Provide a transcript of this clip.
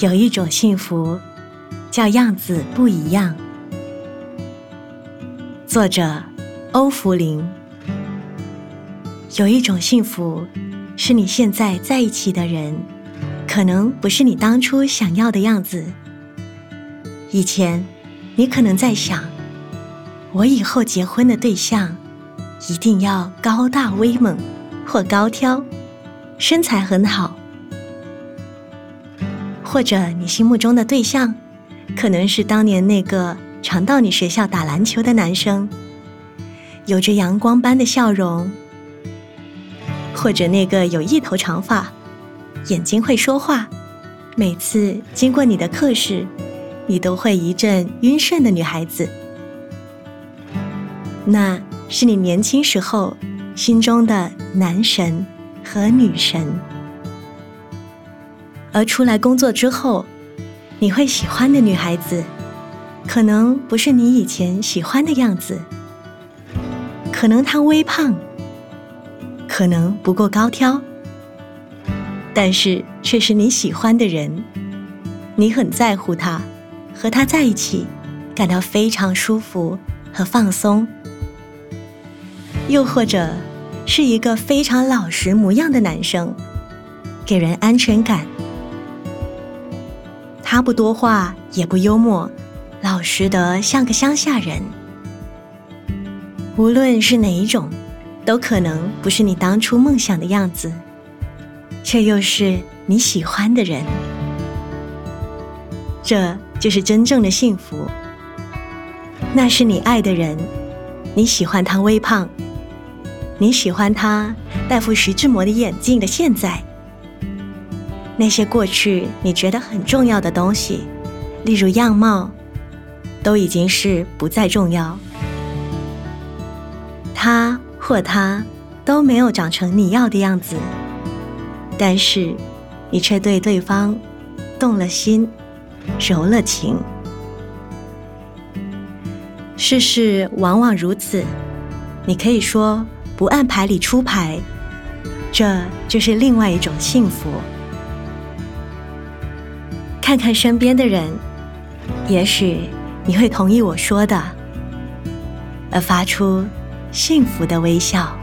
有一种幸福，叫样子不一样。作者：欧福林。有一种幸福，是你现在在一起的人，可能不是你当初想要的样子。以前，你可能在想，我以后结婚的对象，一定要高大威猛或高挑，身材很好。或者你心目中的对象，可能是当年那个常到你学校打篮球的男生，有着阳光般的笑容；或者那个有一头长发、眼睛会说话、每次经过你的课室，你都会一阵晕眩的女孩子。那是你年轻时候心中的男神和女神。而出来工作之后，你会喜欢的女孩子，可能不是你以前喜欢的样子，可能她微胖，可能不够高挑，但是却是你喜欢的人，你很在乎她，和她在一起感到非常舒服和放松。又或者是一个非常老实模样的男生，给人安全感。他不多话，也不幽默，老实得像个乡下人。无论是哪一种，都可能不是你当初梦想的样子，却又是你喜欢的人。这就是真正的幸福。那是你爱的人，你喜欢他微胖，你喜欢他戴副徐志摩的眼镜的现在。那些过去你觉得很重要的东西，例如样貌，都已经是不再重要。他或他都没有长成你要的样子，但是你却对对方动了心，柔了情。世事往往如此，你可以说不按牌理出牌，这就是另外一种幸福。看看身边的人，也许你会同意我说的，而发出幸福的微笑。